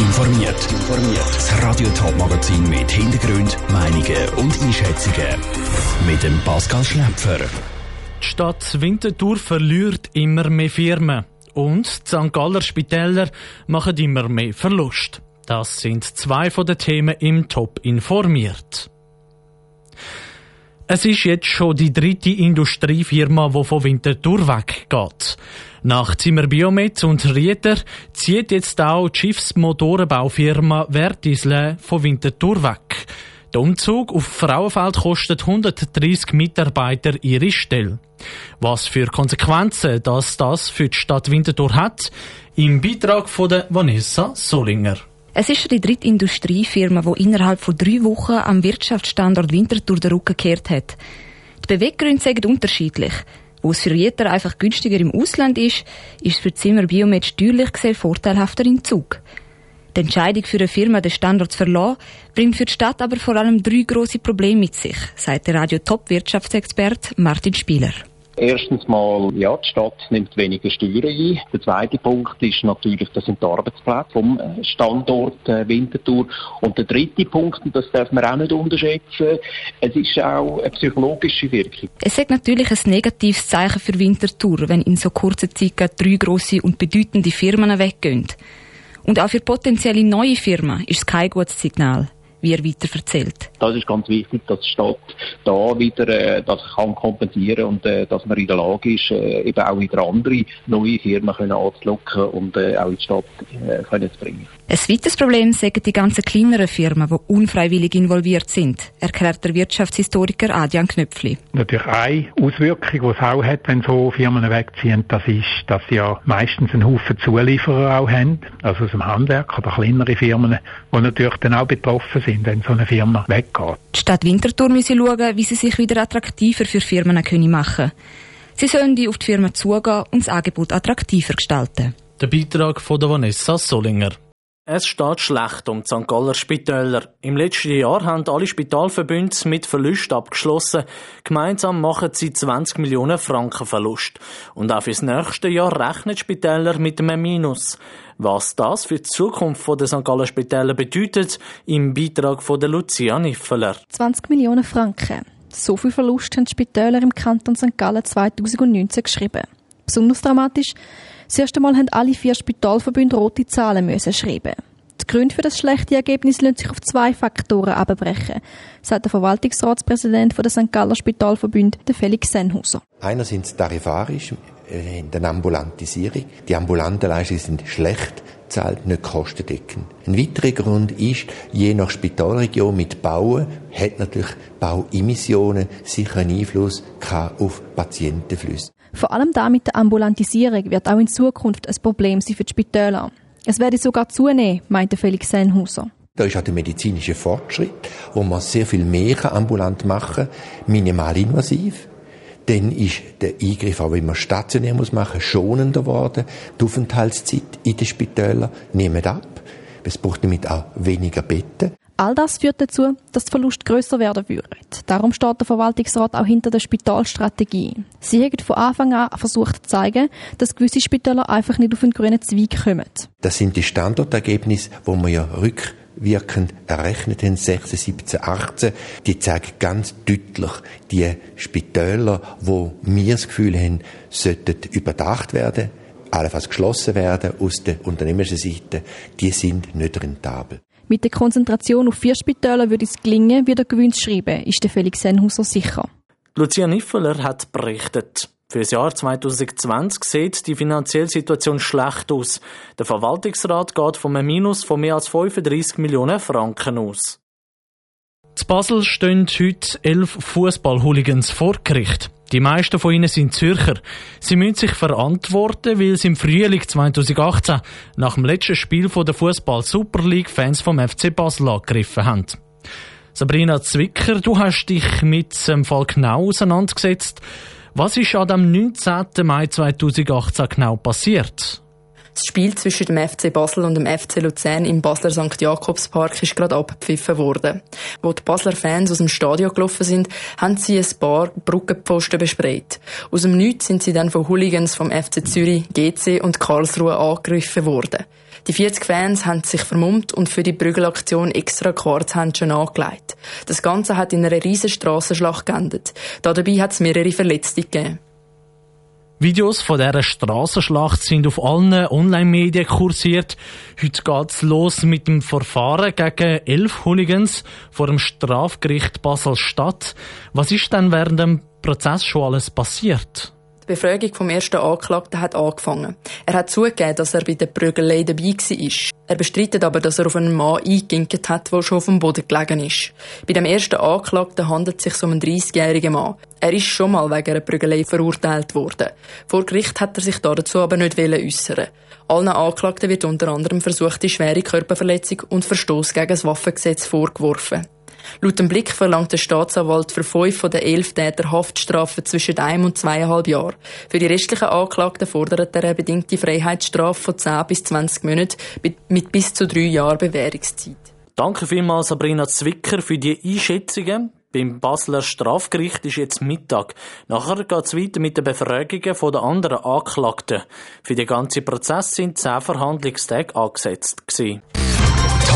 informiert. Das Radio Top Magazin mit Hintergrund, Meinungen und Einschätzungen mit dem Pascal Schläpfer. Die Stadt Winterthur verliert immer mehr Firmen und die St. Galler Spitäler machen immer mehr Verlust. Das sind zwei von den Themen im Top informiert. Es ist jetzt schon die dritte Industriefirma, die von Winterthur weggeht. Nach Zimmer Biomet und Rieter zieht jetzt auch die Schiffsmotorenbaufirma Vertisle von Winterthur weg. Der Umzug auf Frauenfeld kostet 130 Mitarbeiter ihre Stelle. Was für Konsequenzen das, das für die Stadt Winterthur hat, im Beitrag von der Vanessa Solinger. Es ist schon die dritte Industriefirma, die innerhalb von drei Wochen am Wirtschaftsstandort Winterthur den Rücken gekehrt hat. Die Beweggründe sind unterschiedlich. Wo es für Rieter einfach günstiger im Ausland ist, ist es für Zimmer Biomed steuerlich gesehen vorteilhafter im Zug. Die Entscheidung für eine Firma, den Standort zu verlassen, bringt für die Stadt aber vor allem drei große Probleme mit sich, sagt der Radio Top Wirtschaftsexpert Martin Spieler. Erstens mal, ja, die Stadt nimmt weniger Steuern ein. Der zweite Punkt ist natürlich, das sind die Arbeitsplätze vom äh, Standort äh, Winterthur. Und der dritte Punkt, und das darf man auch nicht unterschätzen, es ist auch eine psychologische Wirkung. Es ist natürlich ein negatives Zeichen für Winterthur, wenn in so kurzer Zeit drei grosse und bedeutende Firmen weggehen. Und auch für potenzielle neue Firmen ist es kein gutes Signal wie er weiter erzählt. Das ist ganz wichtig, dass die Stadt da wieder äh, das kann kompensieren und äh, dass man in der Lage ist, äh, eben auch wieder andere neue Firmen können anzulocken und äh, auch in die Stadt äh, können zu bringen. Ein weiteres Problem sagen die ganzen kleineren Firmen, die unfreiwillig involviert sind, erklärt der Wirtschaftshistoriker Adrian Knöpfli. Natürlich eine Auswirkung, die es auch hat, wenn so Firmen wegziehen, das ist, dass sie ja meistens einen Haufen Zulieferer auch haben, also aus dem Handwerk oder kleinere Firmen, die natürlich dann auch betroffen sind, wenn so eine Firma weggeht. Die Stadt Winterthur müsse schauen, wie sie sich wieder attraktiver für Firmen machen können. Sie sollen die auf die Firmen zugehen und das Angebot attraktiver gestalten. Der Beitrag von der Vanessa Solinger. Es steht schlecht um die St. Galler Spitäler. Im letzten Jahr haben alle Spitalverbünde mit Verlust abgeschlossen. Gemeinsam machen sie 20 Millionen Franken Verlust. Und auch fürs nächste Jahr rechnen Spitäler mit einem Minus. Was das für die Zukunft der St. Galler Spitäler bedeutet, im Beitrag von der Lucia Niffeler. 20 Millionen Franken. So viel Verlust haben die Spitäler im Kanton St. Gallen 2019 geschrieben. Besonders dramatisch, das erste Mal haben alle vier Spitalverbünde rote Zahlen müssen schreiben. Die Gründe für das schlechte Ergebnis lassen sich auf zwei Faktoren abbrechen, sagt der Verwaltungsratspräsident der St. Galler Spitalverbund, Felix Senhuser. Einerseits tarifarisch, äh, in der Ambulantisierung. Die ambulanten Leistungen sind schlecht zahlt, nicht kostendeckend. Ein weiterer Grund ist, je nach Spitalregion mit Bauen hat natürlich Bauemissionen sicher einen Einfluss auf Patientenflüsse. Vor allem da mit der Ambulantisierung wird auch in Zukunft ein Problem sein für die Spitäler. Es werde sogar zunehmen, meinte Felix Senhuser. Da ist auch der medizinische Fortschritt, wo man sehr viel mehr ambulant machen kann, minimalinvasiv. Dann ist der Eingriff, auch wenn man stationär muss machen, schonender geworden. Die Aufenthaltszeit in den Spitälern nimmt ab. Es braucht damit auch weniger Betten. All das führt dazu, dass der Verlust grösser werden würde. Darum steht der Verwaltungsrat auch hinter der Spitalstrategie. Sie haben von Anfang an versucht zu zeigen, dass gewisse Spitäler einfach nicht auf den grünen Zweig kommen. Das sind die Standortergebnisse, wo wir ja rückwirkend errechnet haben, 16, 17, 18. Die zeigen ganz deutlich, die Spitäler, wo wir das Gefühl haben, sollten überdacht werden, allenfalls geschlossen werden aus der unternehmerischen Seite, die sind nicht rentabel. Mit der Konzentration auf vier Spitäler würde es gelingen, wie der Gewinn zu schreiben, ist der Felix Senhuser sicher. Lucia Niffeler hat berichtet. Für das Jahr 2020 sieht die finanzielle Situation schlecht aus. Der Verwaltungsrat geht von einem Minus von mehr als 35 Millionen Franken aus. Zu Basel stehen heute elf Fußball-Hooligans vor Gericht. Die meisten von ihnen sind Zürcher. Sie müssen sich verantworten, weil sie im Frühling 2018 nach dem letzten Spiel der Fußball Super League Fans vom FC Basel angegriffen haben. Sabrina Zwicker, du hast dich mit dem Fall genau auseinandergesetzt. Was ist an dem 19. Mai 2018 genau passiert? Das Spiel zwischen dem FC Basel und dem FC Luzern im Basler St. Jakobspark ist gerade abgepfiffen worden. Wo die Basler Fans aus dem Stadion gelaufen sind, haben sie ein paar Brückenpfosten besprayt. Aus dem Nichts sind sie dann von Hooligans vom FC Zürich, GC und Karlsruhe angegriffen worden. Die 40 Fans haben sich vermummt und für die Prügelaktion extra Quarzhändchen angelegt. Das Ganze hat in einer riesen Strassenschlacht geendet. Dabei hat es mehrere Verletzte gegeben. Videos von dieser Strassenschlacht sind auf allen Online-Medien kursiert. Heute geht's los mit dem Verfahren gegen elf Hooligans vor dem Strafgericht Basel-Stadt. Was ist denn während dem Prozess schon alles passiert? Befragung vom ersten Anklagten hat angefangen. Er hat zugegeben, dass er bei der Prügelei dabei war. Er bestreitet aber, dass er auf einen Mann eingeginkt hat, der schon auf dem Boden gelegen ist. Bei dem ersten Anklagten handelt es sich um einen 30-jährigen Mann. Er ist schon mal wegen einer Prügelei verurteilt worden. Vor Gericht hat er sich dazu aber nicht äußern. Allen Anklagten wird unter anderem versuchte schwere Körperverletzung und Verstoß gegen das Waffengesetz vorgeworfen. Laut dem Blick verlangt der Staatsanwalt für fünf von den elf Täter Haftstrafen zwischen einem und zweieinhalb Jahren. Für die restlichen Anklagten fordert er eine bedingte Freiheitsstrafe von 10 bis 20 Monaten mit bis zu drei Jahren Bewährungszeit. Danke vielmals Sabrina Zwicker für die Einschätzungen. Beim Basler Strafgericht ist jetzt Mittag. Nachher geht es weiter mit den Befragungen der anderen Anklagten. Für den ganzen Prozess sind zehn Verhandlungstage angesetzt. Gewesen.